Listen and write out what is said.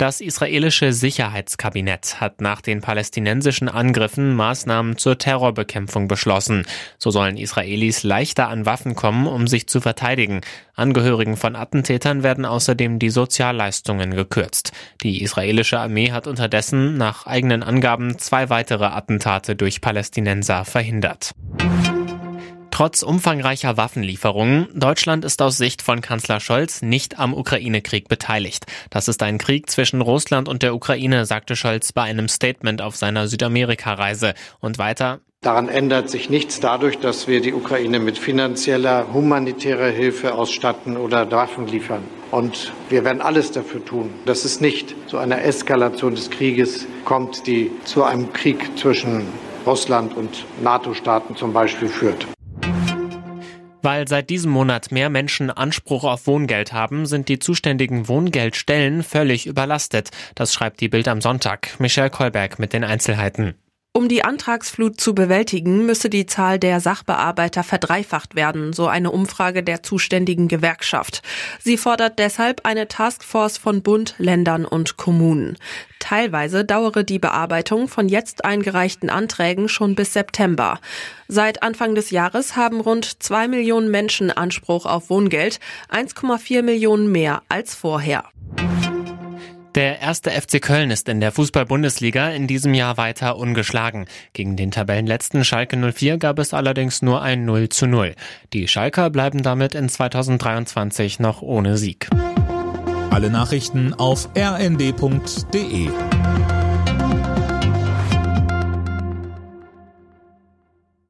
Das israelische Sicherheitskabinett hat nach den palästinensischen Angriffen Maßnahmen zur Terrorbekämpfung beschlossen. So sollen Israelis leichter an Waffen kommen, um sich zu verteidigen. Angehörigen von Attentätern werden außerdem die Sozialleistungen gekürzt. Die israelische Armee hat unterdessen nach eigenen Angaben zwei weitere Attentate durch Palästinenser verhindert. Trotz umfangreicher Waffenlieferungen, Deutschland ist aus Sicht von Kanzler Scholz nicht am Ukraine-Krieg beteiligt. Das ist ein Krieg zwischen Russland und der Ukraine, sagte Scholz bei einem Statement auf seiner Südamerika-Reise. Und weiter, Daran ändert sich nichts dadurch, dass wir die Ukraine mit finanzieller, humanitärer Hilfe ausstatten oder Waffen liefern. Und wir werden alles dafür tun, dass es nicht zu einer Eskalation des Krieges kommt, die zu einem Krieg zwischen Russland und NATO-Staaten zum Beispiel führt. Weil seit diesem Monat mehr Menschen Anspruch auf Wohngeld haben, sind die zuständigen Wohngeldstellen völlig überlastet. Das schreibt die Bild am Sonntag. Michelle Kolberg mit den Einzelheiten. Um die Antragsflut zu bewältigen, müsse die Zahl der Sachbearbeiter verdreifacht werden, so eine Umfrage der zuständigen Gewerkschaft. Sie fordert deshalb eine Taskforce von Bund, Ländern und Kommunen. Teilweise dauere die Bearbeitung von jetzt eingereichten Anträgen schon bis September. Seit Anfang des Jahres haben rund zwei Millionen Menschen Anspruch auf Wohngeld, 1,4 Millionen mehr als vorher. Der erste FC Köln ist in der Fußball-Bundesliga in diesem Jahr weiter ungeschlagen. Gegen den Tabellenletzten Schalke 04 gab es allerdings nur ein 0 zu 0. Die Schalker bleiben damit in 2023 noch ohne Sieg. Alle Nachrichten auf rnd.de